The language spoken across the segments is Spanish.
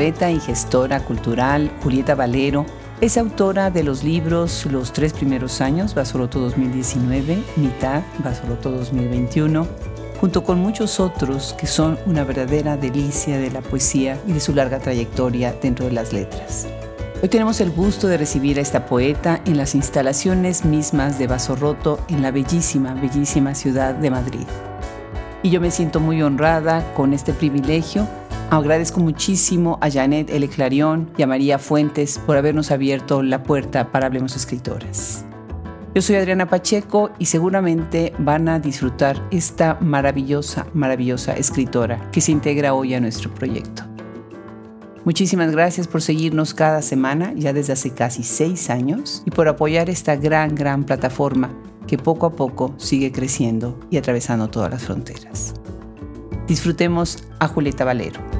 Poeta y gestora cultural Julieta Valero es autora de los libros Los tres primeros años, Basoloto 2019, Mitad, Basoloto 2021, junto con muchos otros que son una verdadera delicia de la poesía y de su larga trayectoria dentro de las letras. Hoy tenemos el gusto de recibir a esta poeta en las instalaciones mismas de Vaso Roto en la bellísima, bellísima ciudad de Madrid. Y yo me siento muy honrada con este privilegio. Agradezco muchísimo a Janet L. Clarion y a María Fuentes por habernos abierto la puerta para Hablemos Escritoras. Yo soy Adriana Pacheco y seguramente van a disfrutar esta maravillosa, maravillosa escritora que se integra hoy a nuestro proyecto. Muchísimas gracias por seguirnos cada semana, ya desde hace casi seis años, y por apoyar esta gran, gran plataforma que poco a poco sigue creciendo y atravesando todas las fronteras. Disfrutemos a Julieta Valero.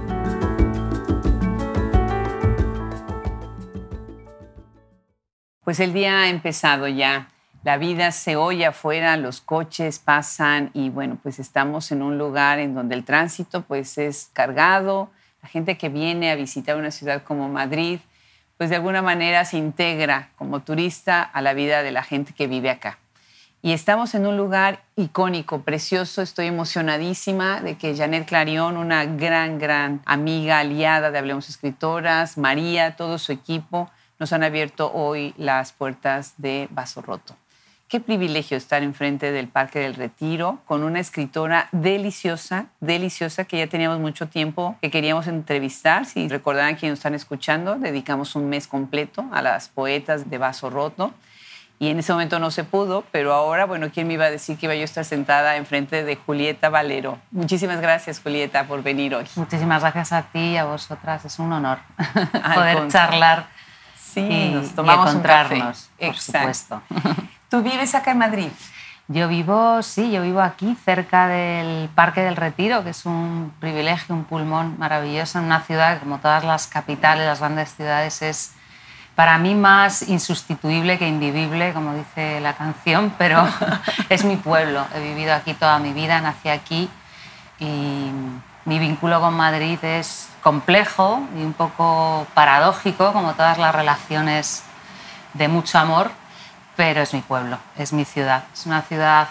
Pues el día ha empezado ya. La vida se oye afuera, los coches pasan y bueno, pues estamos en un lugar en donde el tránsito pues es cargado, la gente que viene a visitar una ciudad como Madrid, pues de alguna manera se integra como turista a la vida de la gente que vive acá. Y estamos en un lugar icónico, precioso. Estoy emocionadísima de que Janet Clarion, una gran, gran amiga, aliada de Hablemos Escritoras, María, todo su equipo, nos han abierto hoy las puertas de Vaso Roto. Qué privilegio estar enfrente del Parque del Retiro con una escritora deliciosa, deliciosa, que ya teníamos mucho tiempo que queríamos entrevistar. Si recordarán quienes nos están escuchando, dedicamos un mes completo a las poetas de Vaso Roto. Y en ese momento no se pudo, pero ahora, bueno, ¿quién me iba a decir que iba yo a estar sentada enfrente de Julieta Valero? Muchísimas gracias, Julieta, por venir hoy. Muchísimas gracias a ti y a vosotras. Es un honor poder charlar sí, y, nos tomamos y encontrarnos, por supuesto. ¿Tú vives acá en Madrid? Yo vivo, sí, yo vivo aquí, cerca del Parque del Retiro, que es un privilegio, un pulmón maravilloso en una ciudad como todas las capitales, las grandes ciudades, es para mí más insustituible que invivible, como dice la canción, pero es mi pueblo. He vivido aquí toda mi vida, nací aquí y mi vínculo con Madrid es complejo y un poco paradójico, como todas las relaciones de mucho amor, pero es mi pueblo, es mi ciudad. Es una ciudad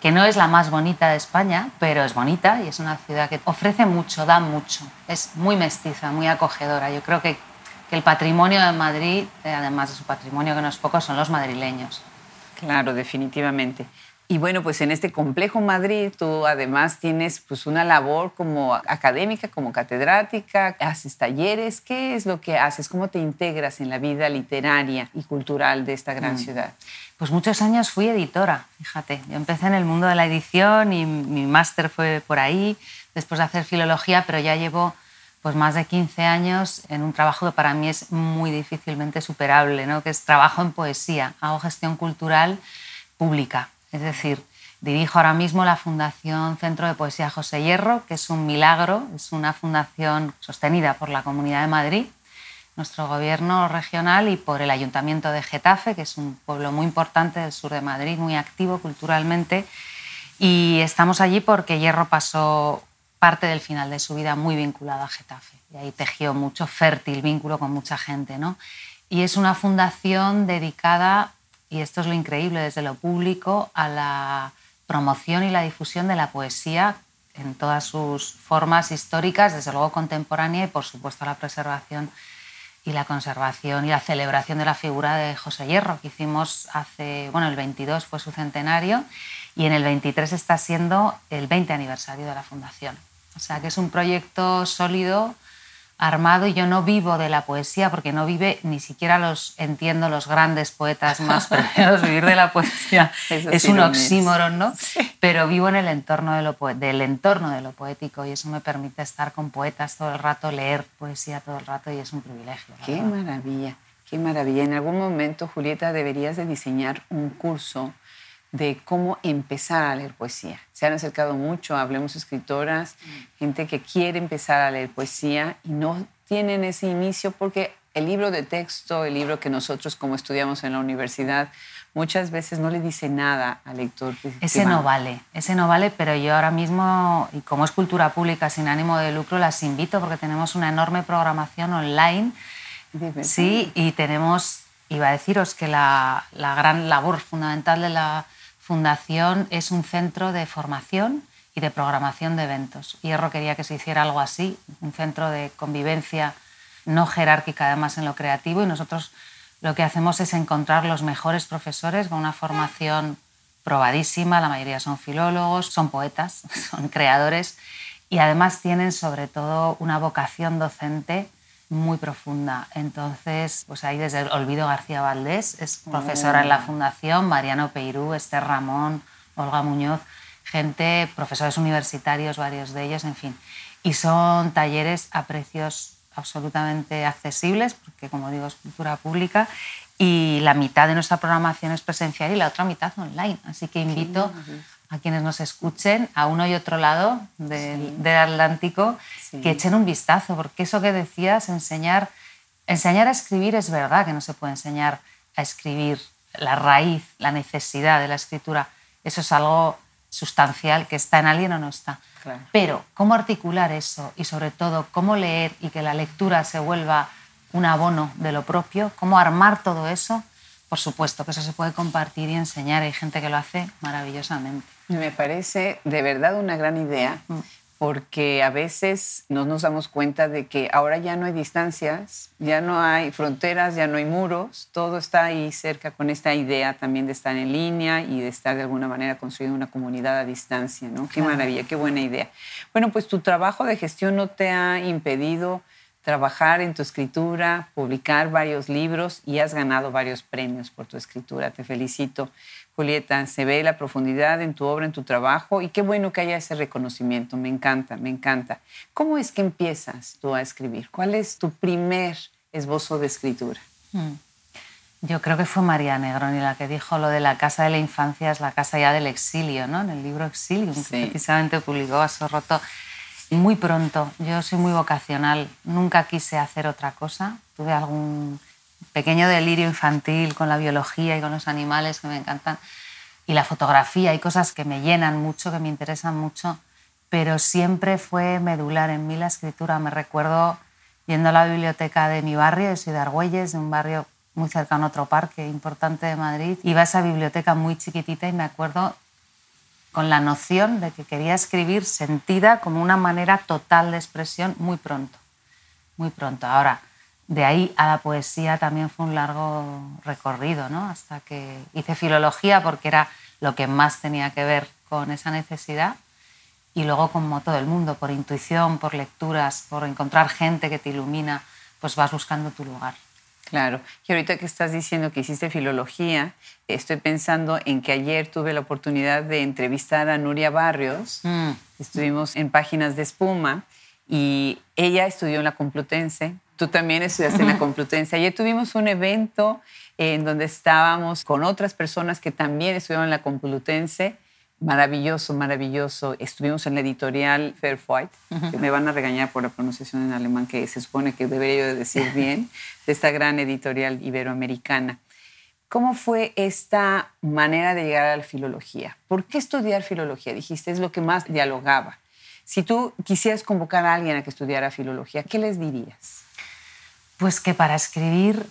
que no es la más bonita de España, pero es bonita y es una ciudad que ofrece mucho, da mucho. Es muy mestiza, muy acogedora. Yo creo que, que el patrimonio de Madrid, eh, además de su patrimonio, que no es poco, son los madrileños. Claro, definitivamente. Y bueno, pues en este complejo Madrid tú además tienes pues una labor como académica, como catedrática, haces talleres. ¿Qué es lo que haces? ¿Cómo te integras en la vida literaria y cultural de esta gran mm. ciudad? Pues muchos años fui editora, fíjate. Yo empecé en el mundo de la edición y mi máster fue por ahí, después de hacer filología, pero ya llevo pues más de 15 años en un trabajo que para mí es muy difícilmente superable, ¿no? que es trabajo en poesía. Hago gestión cultural pública es decir, dirijo ahora mismo la Fundación Centro de Poesía José Hierro, que es un milagro, es una fundación sostenida por la Comunidad de Madrid, nuestro gobierno regional y por el Ayuntamiento de Getafe, que es un pueblo muy importante del sur de Madrid, muy activo culturalmente. Y estamos allí porque Hierro pasó parte del final de su vida muy vinculado a Getafe. Y ahí tejió mucho fértil vínculo con mucha gente. ¿no? Y es una fundación dedicada y esto es lo increíble desde lo público, a la promoción y la difusión de la poesía en todas sus formas históricas, desde luego contemporánea y por supuesto la preservación y la conservación y la celebración de la figura de José Hierro que hicimos hace, bueno, el 22 fue su centenario y en el 23 está siendo el 20 aniversario de la fundación. O sea que es un proyecto sólido armado y yo no vivo de la poesía porque no vive, ni siquiera los entiendo los grandes poetas más premiados, vivir de la poesía es un oxímoron, ¿no? Pero vivo en el entorno de lo del entorno de lo poético y eso me permite estar con poetas todo el rato, leer poesía todo el rato y es un privilegio. Qué maravilla, qué maravilla. En algún momento, Julieta, deberías de diseñar un curso de cómo empezar a leer poesía. Se han acercado mucho, hablemos escritoras, mm. gente que quiere empezar a leer poesía y no tienen ese inicio porque el libro de texto, el libro que nosotros como estudiamos en la universidad, muchas veces no le dice nada al lector. ese no vale, ese no vale, pero yo ahora mismo, y como es cultura pública sin ánimo de lucro, las invito porque tenemos una enorme programación online. Sí, y tenemos, iba a deciros que la, la gran labor fundamental de la fundación es un centro de formación y de programación de eventos. Hierro quería que se hiciera algo así, un centro de convivencia no jerárquica además en lo creativo. Y nosotros lo que hacemos es encontrar los mejores profesores con una formación probadísima, la mayoría son filólogos, son poetas, son creadores. Y además tienen sobre todo una vocación docente muy profunda. Entonces, pues ahí desde Olvido García Valdés, es profesora en la Fundación, Mariano Peirú, Esther Ramón, Olga Muñoz, gente, profesores universitarios, varios de ellos, en fin. Y son talleres a precios absolutamente accesibles, porque como digo es cultura pública, y la mitad de nuestra programación es presencial y la otra mitad online. Así que invito a quienes nos escuchen a uno y otro lado del, Atlántico que echen un vistazo, porque eso que decías, enseñar, enseñar a escribir es verdad que no se puede enseñar a escribir la raíz, la necesidad de la escritura. Eso es algo sustancial que está en alguien o no está. Pero cómo articular eso y sobre todo cómo leer y que la lectura se vuelva un abono de lo propio, cómo armar todo eso, por supuesto que eso se puede compartir y enseñar. Hay gente que lo hace maravillosamente. Me parece de verdad una gran idea. Mm porque a veces no nos damos cuenta de que ahora ya no hay distancias, ya no hay fronteras, ya no hay muros, todo está ahí cerca con esta idea también de estar en línea y de estar de alguna manera construyendo una comunidad a distancia, ¿no? Qué maravilla, qué buena idea. Bueno, pues tu trabajo de gestión no te ha impedido trabajar en tu escritura, publicar varios libros y has ganado varios premios por tu escritura. Te felicito. Julieta, se ve la profundidad en tu obra, en tu trabajo y qué bueno que haya ese reconocimiento. Me encanta, me encanta. ¿Cómo es que empiezas tú a escribir? ¿Cuál es tu primer esbozo de escritura? Hmm. Yo creo que fue María Negroni la que dijo lo de la casa de la infancia es la casa ya del exilio, ¿no? En el libro Exilio, que precisamente publicó a Sorroto muy pronto. Yo soy muy vocacional, nunca quise hacer otra cosa. Tuve algún pequeño delirio infantil con la biología y con los animales que me encantan, y la fotografía, hay cosas que me llenan mucho, que me interesan mucho, pero siempre fue medular en mí la escritura. Me recuerdo yendo a la biblioteca de mi barrio, de soy de Argüelles, de un barrio muy cercano a otro parque importante de Madrid. Iba a esa biblioteca muy chiquitita y me acuerdo con la noción de que quería escribir sentida como una manera total de expresión muy pronto, muy pronto. Ahora, de ahí a la poesía también fue un largo recorrido, ¿no? Hasta que hice filología porque era lo que más tenía que ver con esa necesidad y luego como todo el mundo, por intuición, por lecturas, por encontrar gente que te ilumina, pues vas buscando tu lugar. Claro. Y ahorita que estás diciendo que hiciste filología, estoy pensando en que ayer tuve la oportunidad de entrevistar a Nuria Barrios. Mm. Estuvimos en Páginas de Espuma y ella estudió en la Complutense Tú también estudiaste en la Complutense. Ayer tuvimos un evento en donde estábamos con otras personas que también estudiaron en la Complutense. Maravilloso, maravilloso. Estuvimos en la editorial Fairfight, que me van a regañar por la pronunciación en alemán, que se supone que debería yo decir bien, de esta gran editorial iberoamericana. ¿Cómo fue esta manera de llegar a la filología? ¿Por qué estudiar filología? Dijiste, es lo que más dialogaba. Si tú quisieras convocar a alguien a que estudiara filología, ¿qué les dirías? Pues que para escribir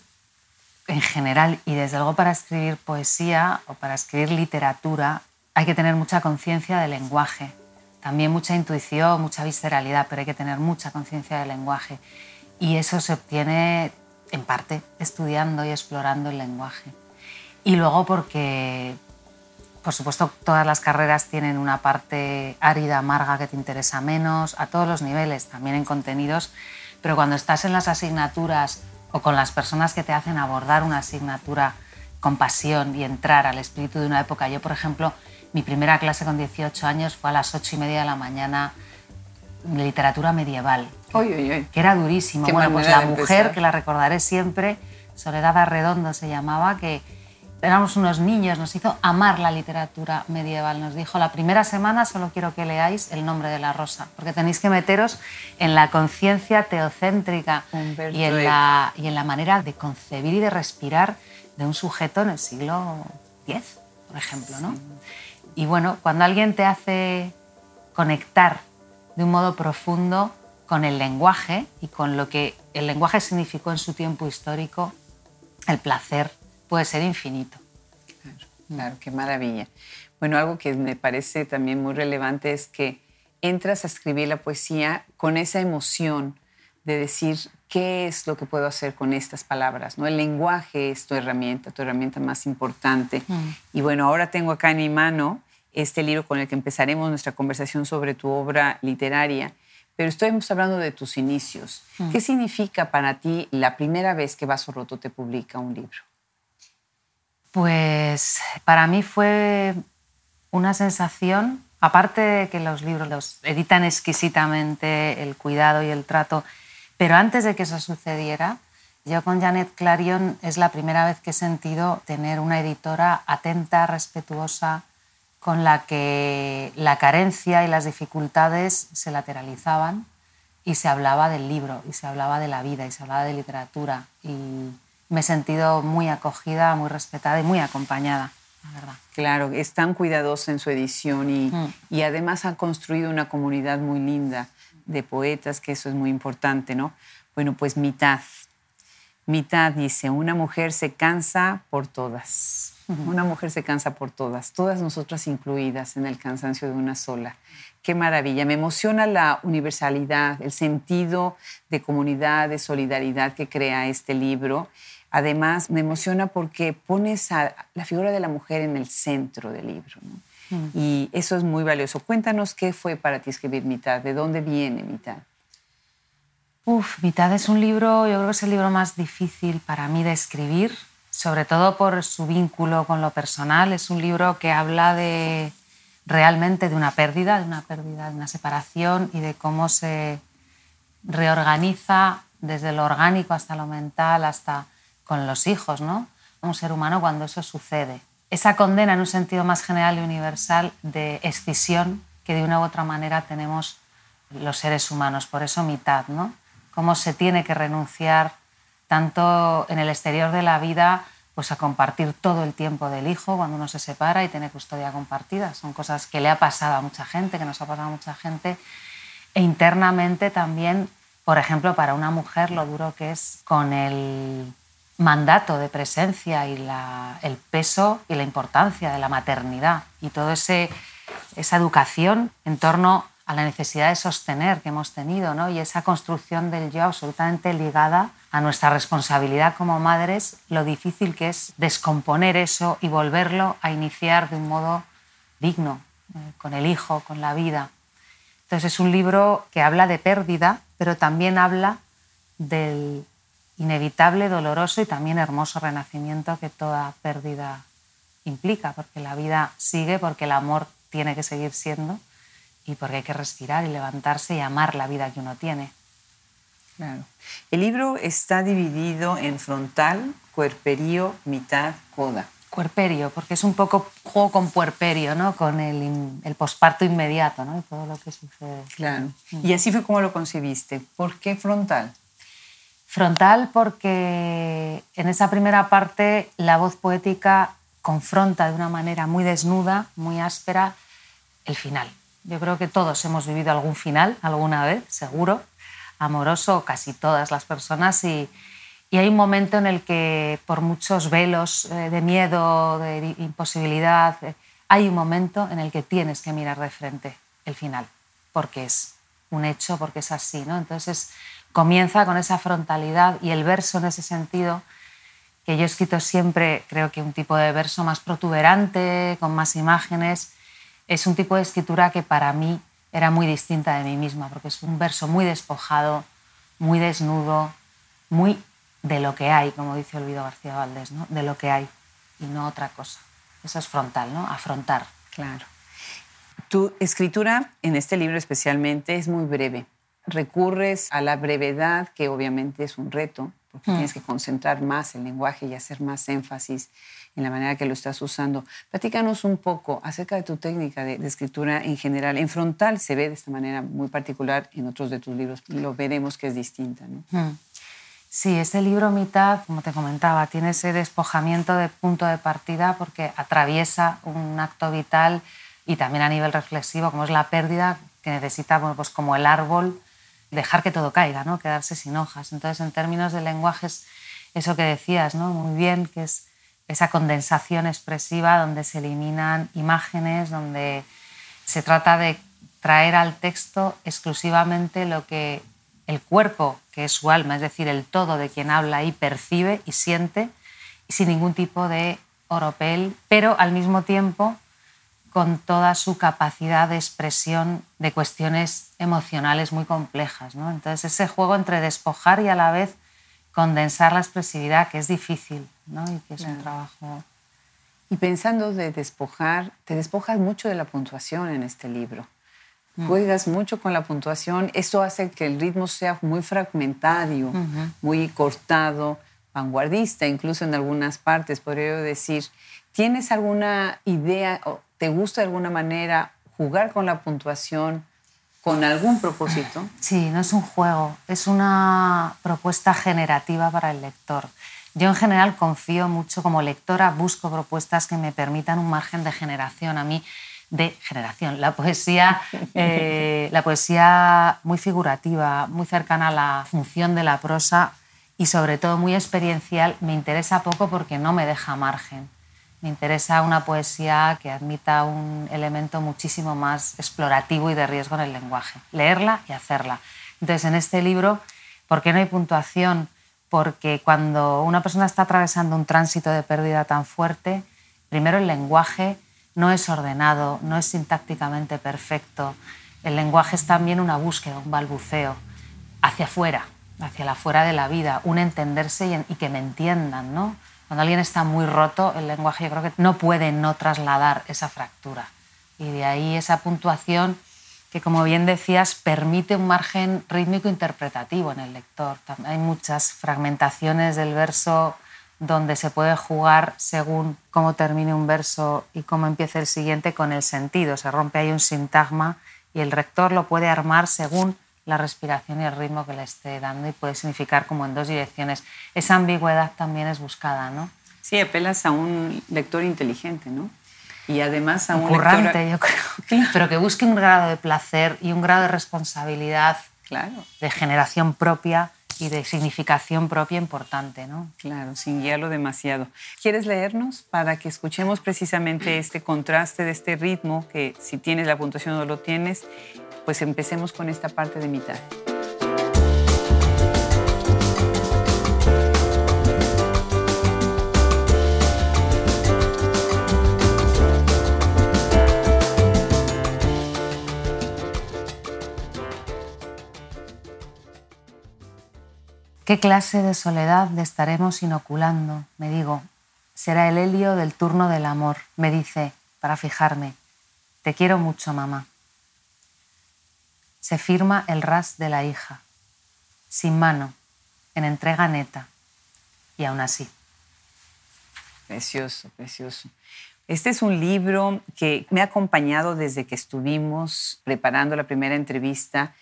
en general y desde luego para escribir poesía o para escribir literatura hay que tener mucha conciencia del lenguaje, también mucha intuición, mucha visceralidad, pero hay que tener mucha conciencia del lenguaje. Y eso se obtiene en parte estudiando y explorando el lenguaje. Y luego porque, por supuesto, todas las carreras tienen una parte árida, amarga que te interesa menos, a todos los niveles, también en contenidos, pero cuando estás en las asignaturas o con las personas que te hacen abordar una asignatura con pasión y entrar al espíritu de una época, yo por ejemplo, mi primera clase con 18 años fue a las 8 y media de la mañana de literatura medieval, que era durísimo. bueno, pues la mujer, que la recordaré siempre, Soledad Arredondo se llamaba, que éramos unos niños, nos hizo amar la literatura medieval. Nos dijo, la primera semana solo quiero que leáis el nombre de la rosa, porque tenéis que meteros en la conciencia teocéntrica y en la, y en la manera de concebir y de respirar de un sujeto en el siglo 10, por ejemplo. ¿no? Y bueno, cuando alguien te hace conectar de un modo profundo con el lenguaje y con lo que el lenguaje significó en su tiempo histórico, el placer puede ser infinito. Claro, qué maravilla. Bueno, algo que me parece también muy relevante es que entras a escribir la poesía con esa emoción de decir qué es lo que puedo hacer con estas palabras. ¿no? El lenguaje es tu herramienta, tu herramienta más importante. Mm. Y bueno, ahora tengo acá en mi mano este libro con el que empezaremos nuestra conversación sobre tu obra literaria. Pero estamos hablando de tus inicios. Mm. ¿Qué significa para ti la primera vez que Vaso Roto te publica un libro? Pues para mí fue una sensación, aparte de que los libros los editan exquisitamente, el cuidado y el trato, pero antes de que eso sucediera, yo con Janet Clarion es la primera vez que he sentido tener una editora atenta, respetuosa, con la que la carencia y las dificultades se lateralizaban y se hablaba del libro, y se hablaba de la vida, y se hablaba de literatura. Y me he sentido muy acogida, muy respetada y muy acompañada, la verdad. Claro, es tan cuidadosa en su edición y, mm. y además ha construido una comunidad muy linda de poetas, que eso es muy importante, ¿no? Bueno, pues mitad. Mitad dice, una mujer se cansa por todas. Una mujer se cansa por todas, todas nosotras incluidas en el cansancio de una sola. Qué maravilla. Me emociona la universalidad, el sentido de comunidad, de solidaridad que crea este libro. Además, me emociona porque pones a la figura de la mujer en el centro del libro. Mm. Y eso es muy valioso. Cuéntanos qué fue para ti escribir Mitad, de dónde viene Mitad. Uf, Mitad es un libro, yo creo que es el libro más difícil para mí de escribir sobre todo por su vínculo con lo personal. Es un libro que habla de realmente de una pérdida, de una pérdida, de una separación y de cómo se reorganiza desde lo orgánico hasta lo mental, hasta con los hijos, ¿no? Un ser humano cuando eso sucede. Esa condena en un sentido más general y universal de escisión que de una u otra manera tenemos los seres humanos. Por eso mitad, ¿no? Cómo se tiene que renunciar tanto en el exterior de la vida, pues a compartir todo el tiempo del hijo cuando uno se separa y tiene custodia compartida. Son cosas que le ha pasado a mucha gente, que nos ha pasado a mucha gente. E internamente también, por ejemplo, para una mujer lo duro que es con el mandato de presencia y el peso y la importancia de la maternidad y toda esa educación en torno a la necesidad de sostener que hemos tenido ¿no? y esa construcción del yo absolutamente ligada a nuestra responsabilidad como madres, lo difícil que es descomponer eso y volverlo a iniciar de un modo digno, eh, con el hijo, con la vida. Entonces es un libro que habla de pérdida, pero también habla del inevitable, doloroso y también hermoso renacimiento que toda pérdida implica, porque la vida sigue, porque el amor tiene que seguir siendo y porque hay que respirar y levantarse y amar la vida que uno tiene. Claro. El libro está dividido en frontal, cuerperío, mitad, coda. Cuerperio, porque es un poco juego con puerperio, ¿no? Con el, el posparto inmediato, ¿no? Y todo lo que sucede. Claro. Mm. Y así fue como lo concebiste. ¿Por qué frontal? Frontal porque en esa primera parte la voz poética confronta de una manera muy desnuda, muy áspera, el final yo creo que todos hemos vivido algún final alguna vez, seguro, amoroso, casi todas las personas, y, hay un momento en el que por muchos velos eh, de miedo, de imposibilidad, eh, hay un momento en el que tienes que mirar de frente el final, porque es un hecho, porque es así. ¿no? Entonces comienza con esa frontalidad y el verso en ese sentido, que yo he escrito siempre, creo que un tipo de verso más protuberante, con más imágenes, es un tipo de escritura que para mí era muy distinta de mí misma, porque es un verso muy despojado, muy desnudo, muy de lo que hay, como dice Olvido García Valdés, ¿no? de lo que hay y no otra cosa. Eso es frontal, ¿no? Afrontar. Claro. Tu escritura en este libro especialmente es muy breve. Recurres a la brevedad, que obviamente es un reto, porque mm. tienes que concentrar más el lenguaje y hacer más énfasis en la manera que lo estás usando. Platícanos un poco acerca de tu técnica de, escritura en general. En frontal se ve de esta manera muy particular, en otros de tus libros lo veremos que es distinta. ¿no? Sí, este libro mitad, como te comentaba, tiene ese despojamiento de punto de partida porque atraviesa un acto vital y también a nivel reflexivo, como es la pérdida, que necesita, bueno, pues como el árbol, dejar que todo caiga, ¿no? quedarse sin hojas. Entonces, en términos de lenguaje, es eso que decías, ¿no? muy bien, que es esa condensación expresiva donde se eliminan imágenes, donde se trata de traer al texto exclusivamente lo que el cuerpo, que es su alma, es decir, el todo de quien habla y percibe y siente, sin ningún tipo de oropel, pero al mismo tiempo con toda su capacidad de expresión de cuestiones emocionales muy complejas. ¿no? Entonces, ese juego entre despojar y a la vez condensar la expresividad, que es difícil ¿no? y que es un trabajo. Y pensando de despojar, te despojas mucho de la puntuación en este libro. Mm. Juegas mucho con la puntuación. Eso hace que el ritmo sea muy fragmentario, muy cortado, vanguardista, incluso en algunas partes, podría decir. ¿Tienes alguna idea te gusta de alguna manera jugar con la puntuación con algún propósito? Sí, no es un juego, es una propuesta generativa para el lector. Yo en general confío mucho como lectora, busco propuestas que me permitan un margen de generación. A mí de generación. La poesía, eh, la poesía muy figurativa, muy cercana a la función de la prosa y sobre todo muy experiencial, me interesa poco porque no me deja margen. Me interesa una poesía que admita un elemento muchísimo más explorativo y de riesgo en el lenguaje. Leerla y hacerla. Entonces, en este libro, ¿por qué no hay puntuación? Porque cuando una persona está atravesando un tránsito de pérdida tan fuerte, primero el lenguaje no es ordenado, no es sintácticamente perfecto. El lenguaje es también una búsqueda, un balbuceo hacia afuera, hacia la fuera de la vida, un entenderse y, que me entiendan, ¿no? Cuando alguien está muy roto, el lenguaje yo creo que no puede no trasladar esa fractura. Y de ahí esa puntuación que, como bien decías, permite un margen rítmico interpretativo en el lector. Hay muchas fragmentaciones del verso donde se puede jugar según cómo termine un verso y cómo empiece el siguiente con el sentido. Se rompe ahí un sintagma y el rector lo puede armar según la respiración y el ritmo que le esté dando y puede significar como en dos direcciones. Esa ambigüedad también es buscada, ¿no? Sí, apelas a un lector inteligente, ¿no? Y además a un Currante, yo creo. Pero que busque un grado de placer y un grado de responsabilidad, claro. de generación propia y de significación propia importante, ¿no? Claro, sin guiarlo demasiado. ¿Quieres leernos para que escuchemos precisamente este contraste de este ritmo que si tienes la puntuación o no lo tienes pues empecemos con esta parte de mitad. ¿Qué clase de soledad le estaremos inoculando? Me digo. Será el helio del turno del amor. Me dice, para fijarme. Te quiero mucho, mamá se firma el ras de la hija, sin mano, en entrega neta, y aún así. Precioso, precioso. Este es un libro que me ha acompañado desde que estuvimos preparando la primera entrevista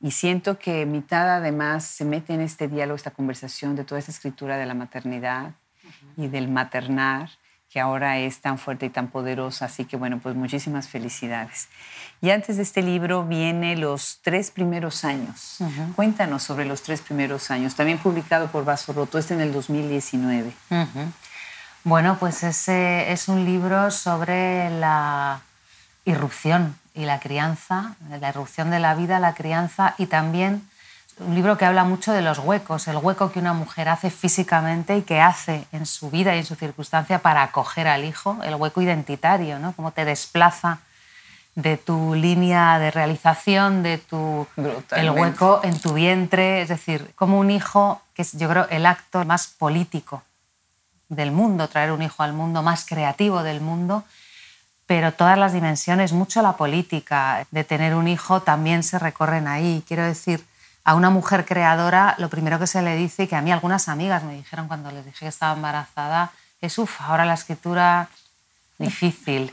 y siento que mitad además se mete en este diálogo, esta conversación de toda esta escritura de la maternidad y del maternar que ahora es tan fuerte y tan poderosa. Así que bueno, pues muchísimas felicidades. Y antes de este libro viene Los tres primeros años. Cuéntanos sobre los tres primeros años, también publicado por Vaso Roto, este en el 2019. Bueno, pues ese es un libro sobre la irrupción y la crianza, la irrupción de la vida, la crianza y también un libro que habla mucho de los huecos, el hueco que una mujer hace físicamente y que hace en su vida y en su circunstancia para acoger al hijo, el hueco identitario, ¿no? Cómo te desplaza de tu línea de realización, de tu el hueco en tu vientre, es decir, como un hijo que es yo creo el acto más político del mundo, traer un hijo al mundo más creativo del mundo, pero todas las dimensiones, mucho la política de tener un hijo también se recorren ahí, quiero decir, a una mujer creadora lo primero que se le dice, y que a mí algunas amigas me dijeron cuando les dije que estaba embarazada, es, uff, ahora la escritura difícil.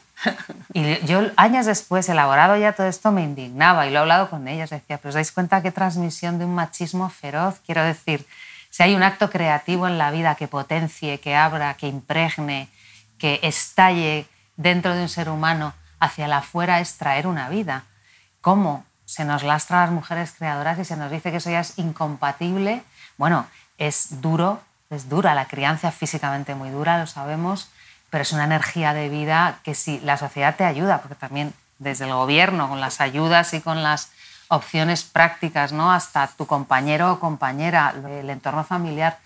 Y yo años después, elaborado ya todo esto, me indignaba y lo he hablado con ellas. Decía, pero os dais cuenta qué transmisión de un machismo feroz. Quiero decir, Si hay un acto creativo en la vida que potencie, que abra, que impregne, que estalle dentro de un ser humano hacia la afuera, es traer una vida. ¿Cómo? Se nos lastra a las mujeres creadoras y se nos dice que eso ya es incompatible. Bueno, es duro, es dura, la crianza físicamente muy dura, lo sabemos, pero es una energía de vida que si la sociedad te ayuda, porque también desde el gobierno, con las ayudas y con las opciones prácticas, ¿no? hasta tu compañero o compañera, el entorno familiar,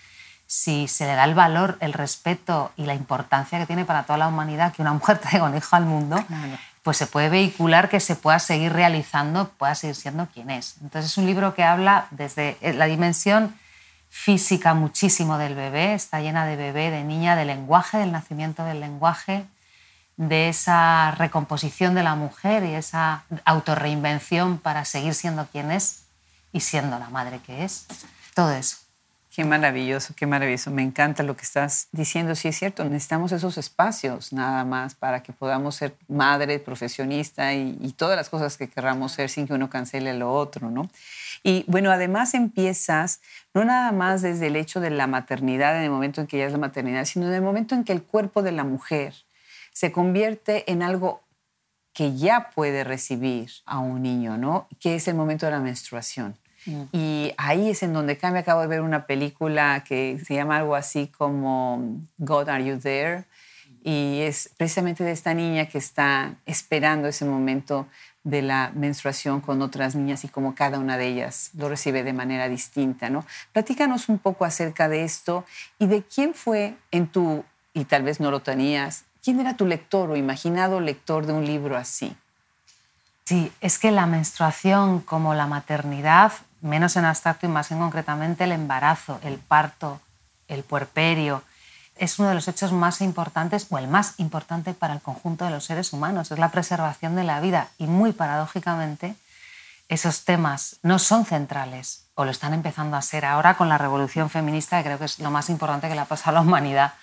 si se le da el valor, el respeto y la importancia que tiene para toda la humanidad que una mujer traiga un hijo al mundo, pues se puede vehicular que se pueda seguir realizando, pueda seguir siendo quien es. Entonces es un libro que habla desde la dimensión física muchísimo del bebé, está llena de bebé, de niña, de lenguaje, del nacimiento del lenguaje, de esa recomposición de la mujer y esa autorreinvención para seguir siendo quien es y siendo la madre que es. Todo eso. Qué maravilloso, qué maravilloso. Me encanta lo que estás diciendo. Sí, es cierto, necesitamos esos espacios nada más para que podamos ser madre, profesionista y, todas las cosas que querramos ser sin que uno cancele lo otro, ¿no? Y bueno, además empiezas no nada más desde el hecho de la maternidad, en el momento en que ya es la maternidad, sino en el momento en que el cuerpo de la mujer se convierte en algo que ya puede recibir a un niño, ¿no? Que es el momento de la menstruación. Mm. Y ahí es en donde cambia. Acabo de ver una película que se llama algo así como God, Are You There? Y es precisamente de esta niña que está esperando ese momento de la menstruación con otras niñas y como cada una de ellas lo recibe de manera distinta, ¿no? Platícanos un poco acerca de esto y de quién fue en tu, y tal vez no lo tenías, ¿Quién era tu lector o imaginado lector de un libro así? Sí, es que la menstruación como la maternidad, menos en abstracto y más en concretamente el embarazo, el parto, el puerperio, es uno de los hechos más importantes o el más importante para el conjunto de los seres humanos. Es la preservación de la vida y muy paradójicamente esos temas no son centrales o lo están empezando a ser ahora con la revolución feminista, que creo que es lo más importante que le ha pasado a la humanidad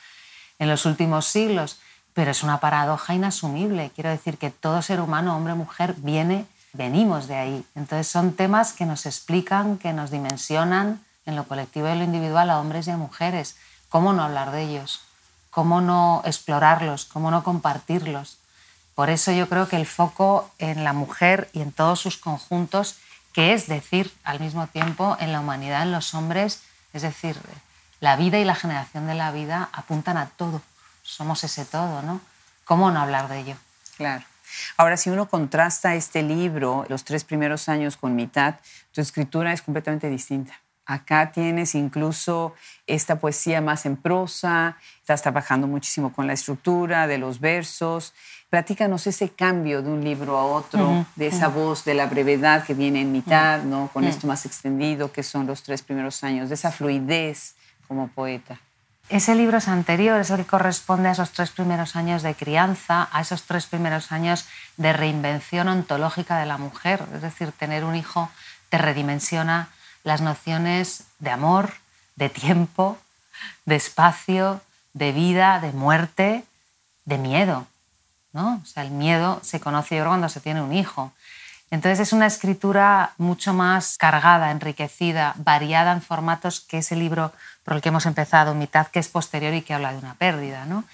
en los últimos siglos pero es una paradoja inasumible. Quiero decir que todo ser humano, hombre o mujer, viene, venimos de ahí. Entonces son temas que nos explican, que nos dimensionan en lo colectivo y en lo individual a hombres y a mujeres. ¿Cómo no hablar de ellos? ¿Cómo no explorarlos? ¿Cómo no compartirlos? Por eso yo creo que el foco en la mujer y en todos sus conjuntos, que es decir, al mismo tiempo, en la humanidad, en los hombres, es decir, la vida y la generación de la vida apuntan a todo somos ese todo, ¿no? ¿Cómo no hablar de ello? Claro. Ahora, si uno contrasta este libro, los tres primeros años con mitad, tu escritura es completamente distinta. Acá tienes incluso esta poesía más en prosa, estás trabajando muchísimo con la estructura de los versos. Platícanos ese cambio de un libro a otro, de esa voz, de la brevedad que viene en mitad, ¿no? con esto más extendido que son los tres primeros años, de esa fluidez como poeta. Ese libro es anterior, es el que corresponde a esos tres primeros años de crianza, a esos tres primeros años de reinvención ontológica de la mujer. Es decir, tener un hijo te redimensiona las nociones de amor, de tiempo, de espacio, de vida, de muerte, de miedo. ¿no? O sea, el miedo se conoce cuando se tiene un hijo. Entonces es una escritura mucho más cargada, enriquecida, variada en formatos que ese libro por el que hemos empezado, mitad que es posterior y que habla de una pérdida. ¿no?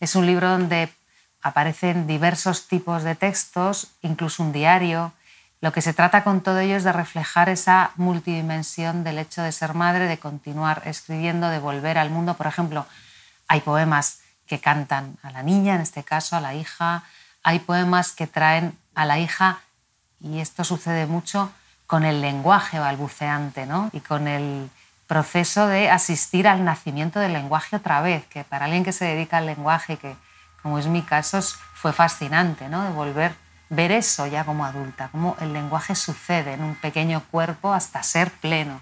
Es un libro donde aparecen diversos tipos de textos, incluso un diario. Lo que se trata con todo ello es de reflejar esa multidimensión del hecho de ser madre, de continuar escribiendo, de volver al mundo. Por ejemplo, hay poemas que cantan a la niña, en este caso a la hija, hay poemas que traen a la hija, y esto sucede mucho con el lenguaje balbuceante ¿no? y con el proceso de asistir al nacimiento del lenguaje otra vez, que para alguien que se dedica al lenguaje, que como es mi caso, fue fascinante, ¿no? De volver ver eso ya como adulta, cómo el lenguaje sucede en un pequeño cuerpo hasta ser pleno.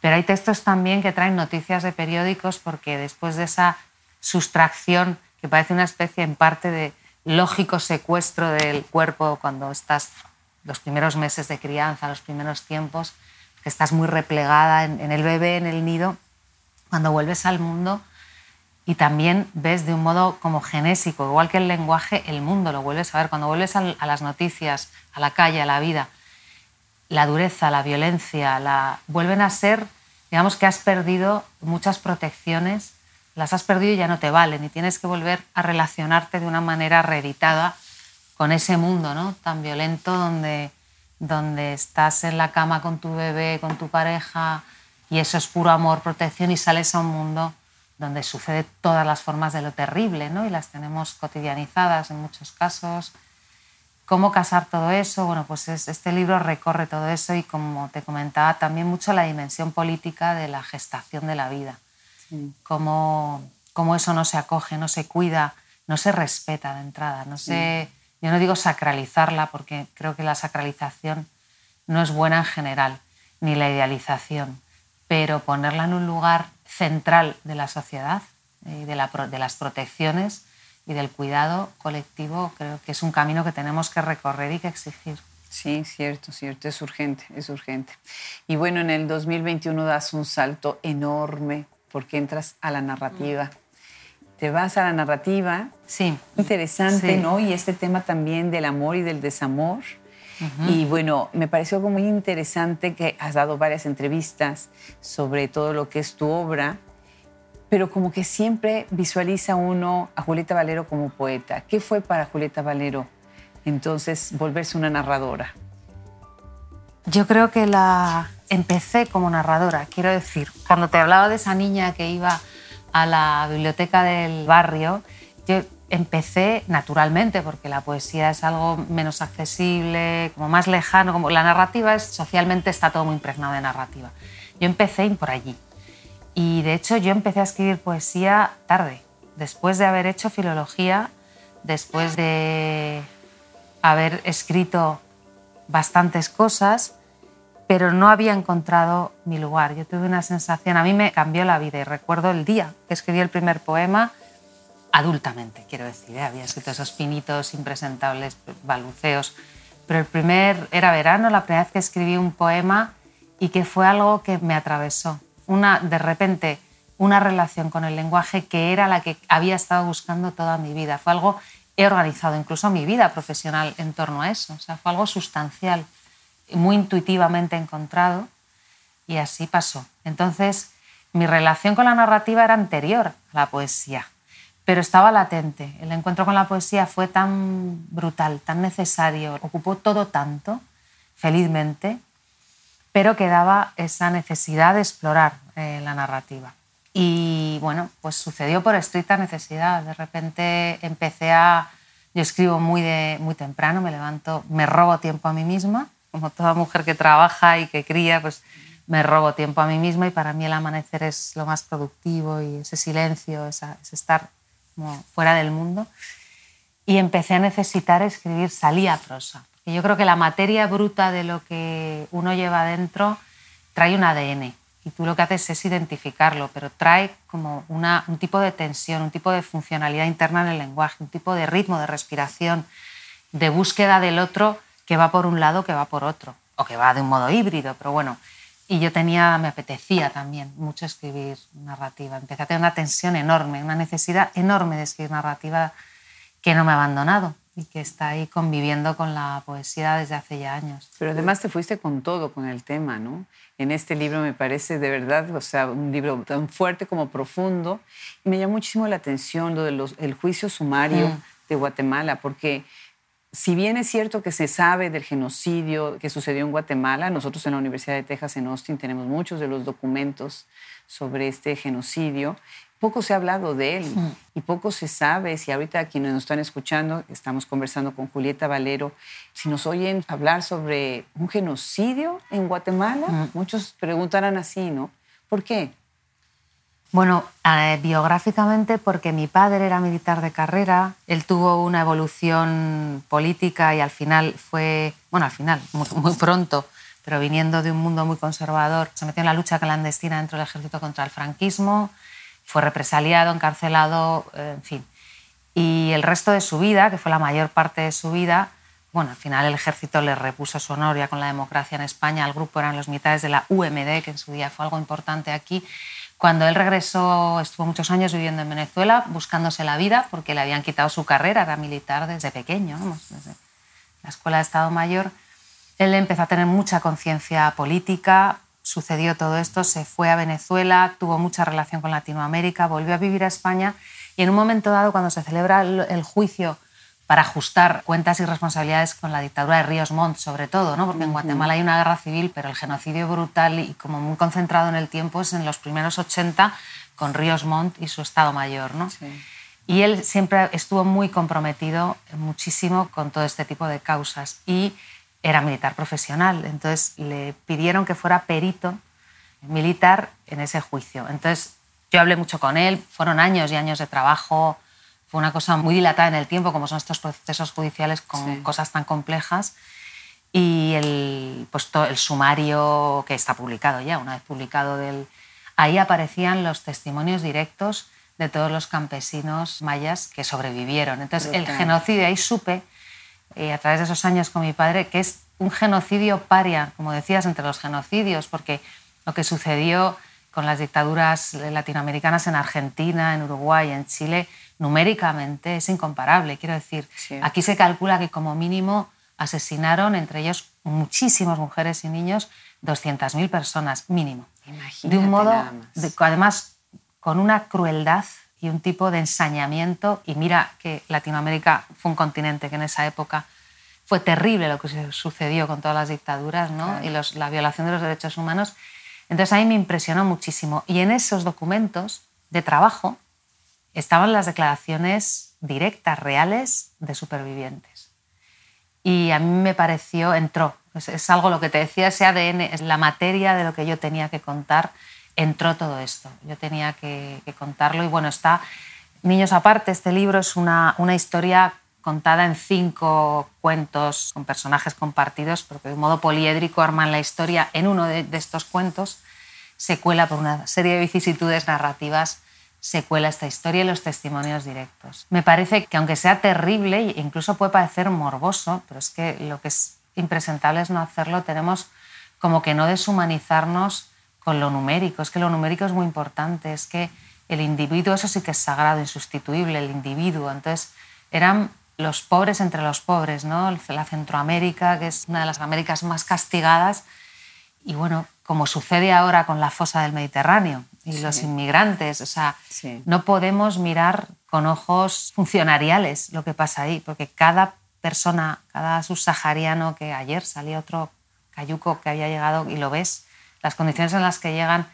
Pero hay textos también que traen noticias de periódicos porque después de esa sustracción, que parece una especie en parte de lógico secuestro del cuerpo cuando estás los primeros meses de crianza, los primeros tiempos, estás muy replegada en, el bebé, en el nido, cuando vuelves al mundo y también ves de un modo como genésico, igual que el lenguaje, el mundo lo vuelves a ver. Cuando vuelves a, las noticias, a la calle, a la vida, la dureza, la violencia, la... vuelven a ser digamos que has perdido muchas protecciones, las has perdido y ya no te valen y tienes que volver a relacionarte de una manera reeditada con ese mundo ¿no? tan violento donde, donde estás en la cama con tu bebé, con tu pareja y eso es puro amor, protección y sales a un mundo donde sucede todas las formas de lo terrible ¿no? y las tenemos cotidianizadas en muchos casos. ¿Cómo casar todo eso? Bueno, pues este libro recorre todo eso y como te comentaba también mucho la dimensión política de la gestación de la vida. Cómo, cómo, eso no se acoge, no se cuida, no se respeta de entrada. No sé, yo no digo sacralizarla porque creo que la sacralización no es buena en general, ni la idealización, pero ponerla en un lugar central de la sociedad y de, la, de las protecciones y del cuidado colectivo creo que es un camino que tenemos que recorrer y que exigir. Sí, cierto, cierto, es urgente, es urgente. Y bueno, en el 2021 das un salto enorme porque entras a la narrativa. Te vas a la narrativa. Sí. Interesante, ¿no? Y este tema también del amor y del desamor. Y bueno, me pareció muy interesante que has dado varias entrevistas sobre todo lo que es tu obra pero como que siempre visualiza uno a Julieta Valero como poeta. ¿Qué fue para Julieta Valero entonces volverse una narradora? Yo creo que la empecé como narradora, quiero decir, cuando te hablaba de esa niña que iba a la biblioteca del barrio, yo empecé naturalmente, porque la poesía es algo menos accesible, como más lejano, como la narrativa es socialmente está todo muy impregnado de narrativa. Yo empecé por allí. Y de hecho yo empecé a escribir poesía tarde, después de haber hecho filología, después de haber escrito bastantes cosas, pero no había encontrado mi lugar. Yo tuve una sensación, a mí me cambió la vida y recuerdo el día que escribí el primer poema, adultamente, quiero decir, ¿eh? había escrito esos pinitos impresentables, baluceos, pero el primer era verano, la primera vez que escribí un poema y que fue algo que me atravesó una, de repente una relación con el lenguaje que era la que había estado buscando toda mi vida. Fue algo, he organizado incluso mi vida profesional en torno a eso. O sea, fue algo sustancial, muy intuitivamente encontrado y así pasó. Entonces, mi relación con la narrativa era anterior a la poesía, pero estaba latente. El encuentro con la poesía fue tan brutal, tan necesario, ocupó todo tanto, felizmente, pero quedaba esa necesidad de explorar eh, la narrativa. Y bueno, pues sucedió por estricta necesidad. De repente empecé a... Yo escribo muy, de, muy temprano, me levanto, me robo tiempo a mí misma, como toda mujer que trabaja y que cría, pues me robo tiempo a mí misma y para mí el amanecer es lo más productivo y ese silencio, ese estar como fuera del mundo. Y empecé a necesitar escribir, salía prosa, yo creo que la materia bruta de lo que uno lleva dentro trae un ADN y tú lo que haces es identificarlo, pero trae como una, un tipo de tensión, un tipo de funcionalidad interna en el lenguaje, un tipo de ritmo de respiración, de búsqueda del otro que va por un lado, que va por otro, o que va de un modo híbrido, pero bueno. Y yo tenía, me apetecía también mucho escribir narrativa. Empecé a tener una tensión enorme, una necesidad enorme de escribir narrativa que no me ha abandonado y que está ahí conviviendo con la poesía desde hace ya años. Pero además te fuiste con todo, con el tema, ¿no? En este libro me parece de verdad, o sea, un libro tan fuerte como profundo. Y me llamó muchísimo la atención lo del juicio sumario mm. de Guatemala, porque si bien es cierto que se sabe del genocidio que sucedió en Guatemala, nosotros en la Universidad de Texas en Austin tenemos muchos de los documentos sobre este genocidio, poco se ha hablado de él y poco se sabe. Si ahorita quienes nos están escuchando, estamos conversando con Julieta Valero, si nos oyen hablar sobre un genocidio en Guatemala, muchos preguntarán así, ¿no? ¿Por qué? Bueno, eh, biográficamente porque mi padre era militar de carrera, él tuvo una evolución política y al final fue, bueno, al final, muy pronto, pero viniendo de un mundo muy conservador, se metió en la lucha clandestina dentro del ejército contra el franquismo, fue represaliado, encarcelado, eh, en fin. Y el resto de su vida, que fue la mayor parte de su vida, bueno, al final el ejército le repuso su honor ya con la democracia en España. El grupo eran los militares de la UMD, que en su día fue algo importante aquí. Cuando él regresó, estuvo muchos años viviendo en Venezuela, buscándose la vida, porque le habían quitado su carrera, era militar desde pequeño, desde la Escuela de Estado Mayor. Él empezó a tener mucha conciencia política, sucedió todo esto, se fue a Venezuela, tuvo mucha relación con Latinoamérica, volvió a vivir a España y en un momento dado, cuando se celebra el, juicio para ajustar cuentas y responsabilidades con la dictadura de Ríos Montt, sobre todo, ¿no? porque en Guatemala hay una guerra civil, pero el genocidio brutal y como muy concentrado en el tiempo es en los primeros 80 con Ríos Montt y su Estado Mayor. ¿no? Y él siempre estuvo muy comprometido muchísimo con todo este tipo de causas y era militar profesional, entonces le pidieron que fuera perito militar en ese juicio. Entonces yo hablé mucho con él, fueron años y años de trabajo, fue una cosa muy dilatada en el tiempo, como son estos procesos judiciales con cosas tan complejas. Y el, pues, el sumario que está publicado ya, una vez publicado, del, ahí aparecían los testimonios directos de todos los campesinos mayas que sobrevivieron. Entonces, el genocidio, ahí supe, eh, a través de esos años con mi padre, que es un genocidio paria, como decías, entre los genocidios, porque lo que sucedió con las dictaduras latinoamericanas en Argentina, en Uruguay, en Chile, numéricamente es incomparable. Quiero decir, aquí se calcula que como mínimo asesinaron, entre ellos muchísimas mujeres y niños, 200.000 personas mínimo. Imagínate de un modo, además, con una crueldad y un tipo de ensañamiento. Y mira que Latinoamérica fue un continente que en esa época fue terrible lo que sucedió con todas las dictaduras ¿no? y la violación de los derechos humanos. Entonces a mí me impresionó muchísimo. Y en esos documentos de trabajo estaban las declaraciones directas, reales, de supervivientes. Y a mí me pareció, entró, es, algo lo que te decía, ese ADN, es la materia de lo que yo tenía que contar, entró todo esto. Yo tenía que, contarlo y bueno, está, Niños aparte, este libro es una, una historia contada en cinco cuentos con personajes compartidos, porque de un modo poliédrico arman la historia en uno de, estos cuentos, se cuela por una serie de vicisitudes narrativas, se cuela esta historia y los testimonios directos. Me parece que aunque sea terrible, incluso puede parecer morboso, pero es que lo que es impresentable es no hacerlo, tenemos como que no deshumanizarnos con lo numérico, es que lo numérico es muy importante, es que el individuo, eso sí que es sagrado, insustituible, el individuo, entonces eran los pobres entre los pobres, ¿no? La Centroamérica, que es una de las Américas más castigadas, y bueno, como sucede ahora con la fosa del Mediterráneo y los inmigrantes, o sea, no podemos mirar con ojos funcionariales lo que pasa ahí, porque cada persona, cada subsahariano que ayer salía otro cayuco que había llegado y lo ves, las condiciones en las que llegan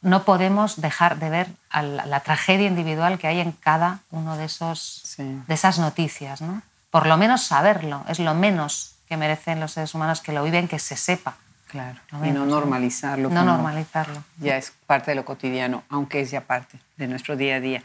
no podemos dejar de ver la, tragedia individual que hay en cada uno de, esos, de esas noticias. ¿no? Por lo menos saberlo, es lo menos que merecen los seres humanos que lo viven, que se sepa. Claro, y no normalizarlo. No normalizarlo. Ya es parte de lo cotidiano, aunque es ya parte de nuestro día a día.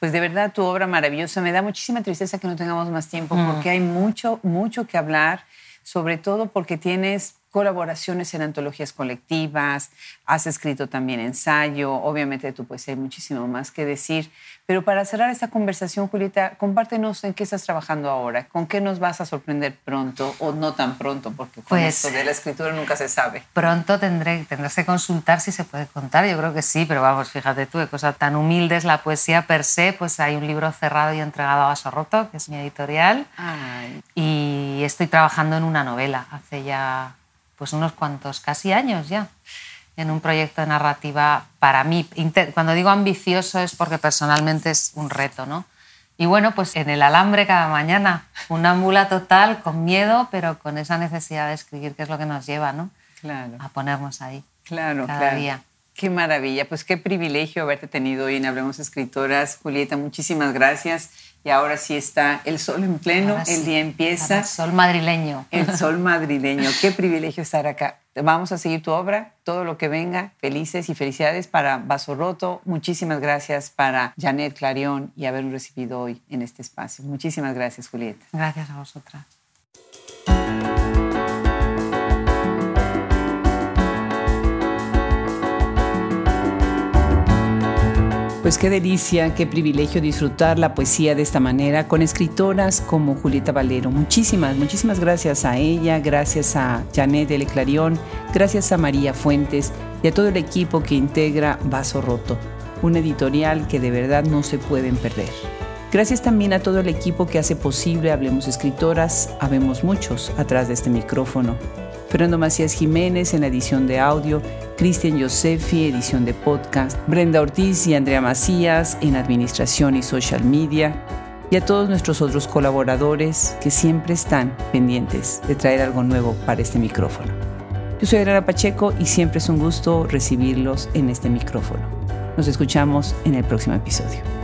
Pues de verdad tu obra maravillosa. Me da muchísima tristeza que no tengamos más tiempo mm. porque hay mucho, mucho que hablar, sobre todo porque tienes colaboraciones en antologías colectivas, has escrito también ensayo, obviamente tú puedes hay muchísimo más que decir, pero para cerrar esta conversación, Julieta, compártenos en qué estás trabajando ahora, con qué nos vas a sorprender pronto o no tan pronto, porque con pues, esto de la escritura nunca se sabe. Pronto tendré, tendrás que consultar si se puede contar, yo creo que sí, pero vamos, fíjate tú, de cosa tan humilde es la poesía per se, pues hay un libro cerrado y entregado a Vaso Roto, que es mi editorial, y estoy trabajando en una novela hace ya pues unos cuantos, casi años ya, en un proyecto de narrativa para mí. Cuando digo ambicioso es porque personalmente es un reto, ¿no? Y bueno, pues en el alambre cada mañana, una mula total, con miedo, pero con esa necesidad de escribir, que es lo que nos lleva, ¿no? Claro. A ponernos ahí. Claro, cada día. Qué maravilla, pues qué privilegio haberte tenido hoy en Hablemos Escritoras. Julieta, muchísimas gracias. Y ahora sí está el sol en pleno, el día empieza. El sol madrileño. El sol madrileño. Qué privilegio estar acá. Vamos a seguir tu obra, todo lo que venga. Felices y felicidades para Vaso Roto. Muchísimas gracias para Janet Clarion y habernos recibido hoy en este espacio. Muchísimas gracias, Julieta. Gracias a vosotras. Pues qué delicia, qué privilegio disfrutar la poesía de esta manera con escritoras como Julieta Valero. Muchísimas, muchísimas gracias a ella, gracias a Janet L. Clarion, gracias a María Fuentes y a todo el equipo que integra Vaso Roto, un editorial que de verdad no se pueden perder. Gracias también a todo el equipo que hace posible Hablemos Escritoras, habemos muchos atrás de este micrófono. Fernando Macías Jiménez en la edición de audio, Cristian Josefi, edición de podcast, Brenda Ortiz y Andrea Macías en administración y social media, y a todos nuestros otros colaboradores que siempre están pendientes de traer algo nuevo para este micrófono. Yo soy Adriana Pacheco y siempre es un gusto recibirlos en este micrófono. Nos escuchamos en el próximo episodio.